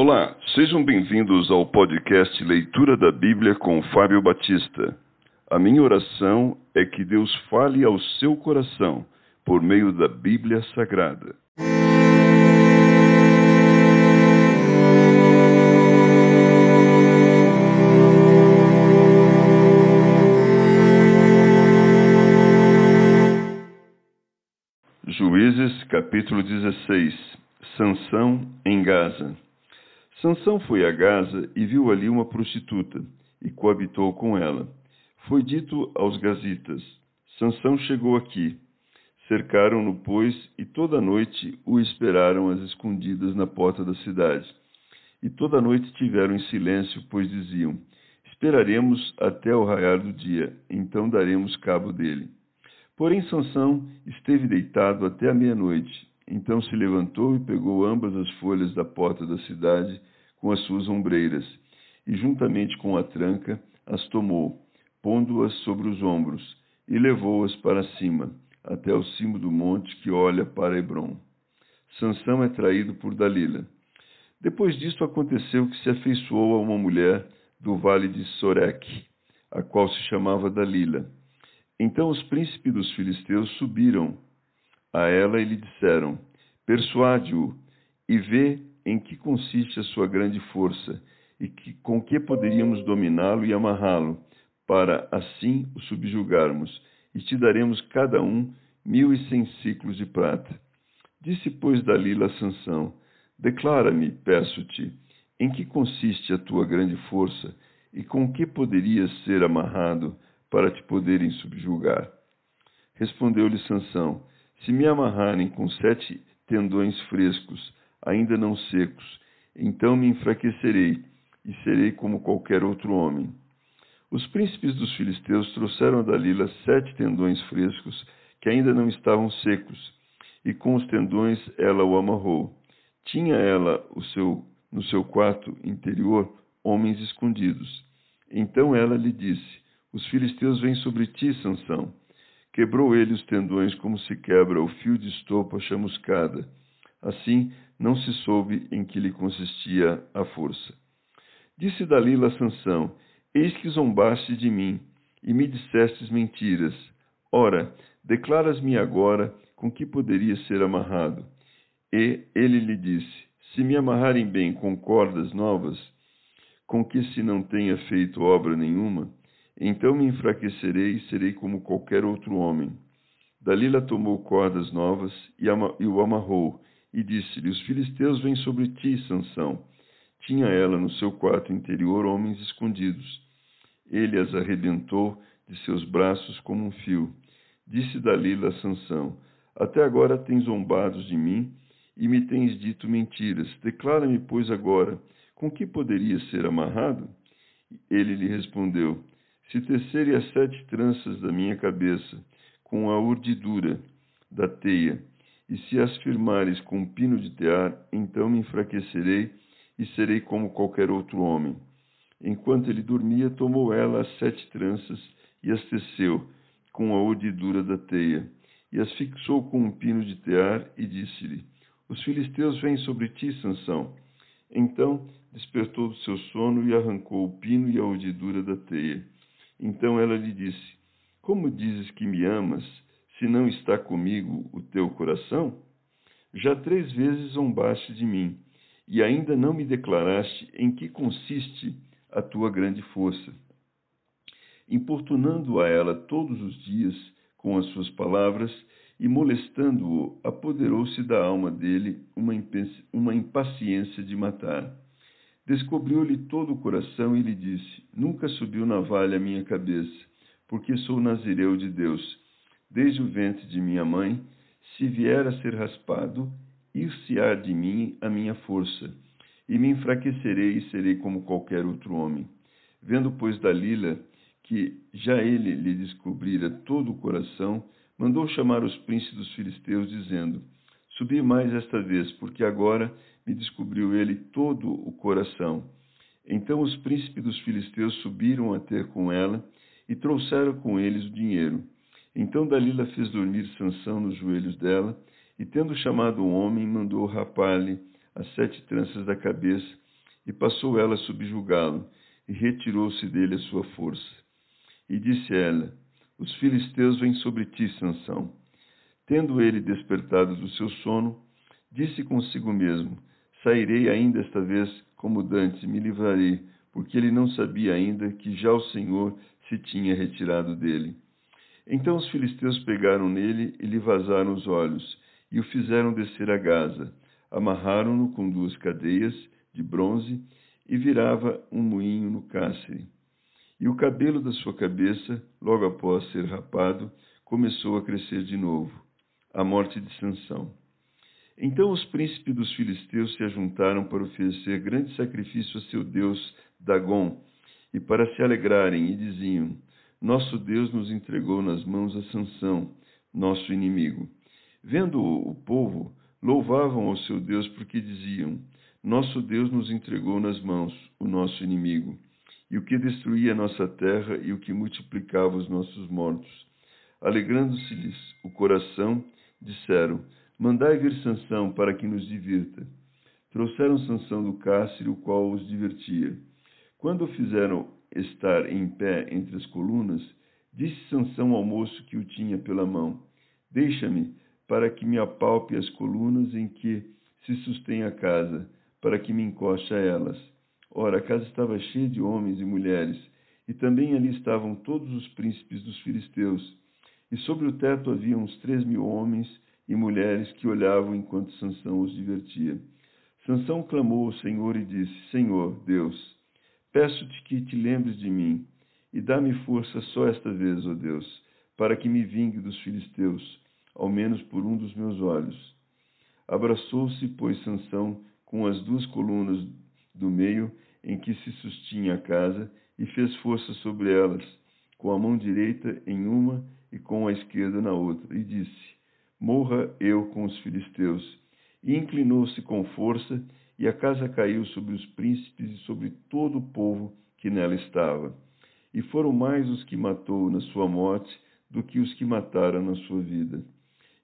Olá, sejam bem-vindos ao podcast Leitura da Bíblia com Fábio Batista. A minha oração é que Deus fale ao seu coração por meio da Bíblia Sagrada. Juízes capítulo 16 Sansão em Gaza Sansão foi a Gaza e viu ali uma prostituta e coabitou com ela. Foi dito aos gazitas: Sansão chegou aqui. Cercaram-no, pois, e toda noite o esperaram às escondidas na porta da cidade. E toda noite tiveram em silêncio, pois diziam: Esperaremos até o raiar do dia, então daremos cabo dele. Porém Sansão esteve deitado até a meia-noite. Então se levantou e pegou ambas as folhas da porta da cidade com as suas ombreiras, e juntamente com a tranca as tomou, pondo-as sobre os ombros, e levou-as para cima, até o cimo do monte que olha para Hebron. Sansão é traído por Dalila. Depois disto aconteceu que se afeiçoou a uma mulher do vale de Soreque, a qual se chamava Dalila. Então os príncipes dos filisteus subiram a ela e lhe disseram: Persuade-o e vê em que consiste a sua grande força e que, com que poderíamos dominá-lo e amarrá-lo, para assim o subjugarmos, e te daremos cada um mil e cem ciclos de prata. Disse, pois, Dalila a Sansão, Declara-me, peço-te, em que consiste a tua grande força e com que poderias ser amarrado para te poderem subjugar? Respondeu-lhe Sansão, Se me amarrarem com sete tendões frescos ainda não secos. Então me enfraquecerei e serei como qualquer outro homem. Os príncipes dos filisteus trouxeram a Dalila sete tendões frescos que ainda não estavam secos, e com os tendões ela o amarrou. Tinha ela seu, no seu quarto interior homens escondidos. Então ela lhe disse: Os filisteus vêm sobre ti, Sansão. Quebrou ele os tendões como se quebra o fio de estopa chamuscada. Assim não se soube em que lhe consistia a força. Disse Dalila a Sansão: Eis que zombaste de mim e me dissestes mentiras. Ora, declaras-me agora com que poderia ser amarrado. E ele lhe disse: Se me amarrarem bem com cordas novas, com que se não tenha feito obra nenhuma, então me enfraquecerei e serei como qualquer outro homem. Dalila tomou cordas novas e, o amarrou, e disse-lhe: Os filisteus vêm sobre ti, Sansão. Tinha ela no seu quarto interior homens escondidos. Ele as arrebentou de seus braços como um fio. Disse Dalila a Sansão: Até agora tens zombado de mim e me tens dito mentiras. Declara-me, pois, agora, com que poderia ser amarrado? Ele lhe respondeu: Se tecerem as sete tranças da minha cabeça, com a urdidura da teia, e se as firmares com um pino de tear, então me enfraquecerei e serei como qualquer outro homem. Enquanto ele dormia, tomou ela as sete tranças e as teceu com a urdidura da teia, e as fixou com um pino de tear, e disse-lhe: Os filisteus vêm sobre ti, Sansão. Então despertou do seu sono e arrancou o pino e a urdidura da teia. Então ela lhe disse: Como dizes que me amas? se não está comigo o teu coração? Já três vezes zombaste de mim, e ainda não me declaraste em que consiste a tua grande força. Importunando a ela todos os dias com as suas palavras e molestando-o, apoderou-se da alma dele uma impaciência de matar. Descobriu-lhe todo o coração e lhe disse: Nunca subiu navalha a minha cabeça, porque sou nazireu de Deus desde o ventre de minha mãe, se vier a ser raspado, ir-se-á de mim a minha força, e me enfraquecerei e serei como qualquer outro homem. Vendo, pois, Dalila que já ele lhe descobrira todo o coração, mandou chamar os príncipes dos filisteus, dizendo: Subi mais esta vez, porque agora me descobriu ele todo o coração. Então os príncipes dos filisteus subiram a ter com ela e trouxeram com eles o dinheiro então Dalila fez dormir Sansão nos joelhos dela, e tendo chamado um homem, mandou rapar-lhe as sete tranças da cabeça e passou ela a subjugá-lo, e retirou-se dele a sua força. E disse ela: Os filisteus vêm sobre ti, Sansão. Tendo ele despertado do seu sono, disse consigo mesmo: Sairei ainda esta vez como Dante, me livrarei, porque ele não sabia ainda que já o Senhor se tinha retirado dele. Então os filisteus pegaram nele e lhe vazaram os olhos, e o fizeram descer a Gaza. Amarraram-no com duas cadeias de bronze e virava um moinho no cárcere. E o cabelo da sua cabeça, logo após ser rapado, começou a crescer de novo. A morte de Sansão. Então os príncipes dos filisteus se ajuntaram para oferecer grande sacrifício a seu deus Dagom, e para se alegrarem, e diziam: Nosso Deus nos entregou nas mãos a Sansão, nosso inimigo. Vendo o povo, louvavam ao seu Deus porque diziam: Nosso Deus nos entregou nas mãos, o nosso inimigo, e o que destruía a nossa terra e o que multiplicava os nossos mortos. Alegrando-se-lhes o coração, disseram: Mandai vir Sansão para que nos divirta. Trouxeram Sansão do cárcere, o qual os divertia. Quando o fizeram estar em pé entre as colunas, disse Sansão ao moço que o tinha pela mão: Deixa-me, para que me apalpe as colunas em que se sustém a casa, para que me encoste a elas. Ora, a casa estava cheia de homens e mulheres, e também ali estavam todos os príncipes dos filisteus. E sobre o teto havia uns três mil homens e mulheres que olhavam enquanto Sansão os divertia. Sansão clamou ao Senhor e disse: Senhor, Deus, peço-te que te lembres de mim e dá-me força só esta vez, ó Deus, para que me vingue dos filisteus, ao menos por um dos meus olhos. Abraçou-se, pois, Sansão com as duas colunas do meio em que se sustinha a casa e fez força sobre elas, com a mão direita em uma e com a esquerda na outra, e disse: morra eu com os filisteus. E inclinou-se com força, e a casa caiu sobre os príncipes e sobre todo o povo que nela estava. E foram mais os que matou na sua morte do que os que mataram na sua vida.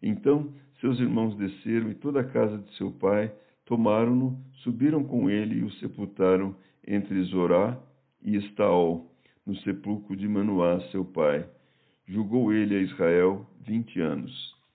Então seus irmãos desceram e toda a casa de seu pai tomaram-no, subiram com ele e o sepultaram entre Zorá e Estaol, no sepulcro de Manoá, seu pai. Julgou ele a Israel vinte anos.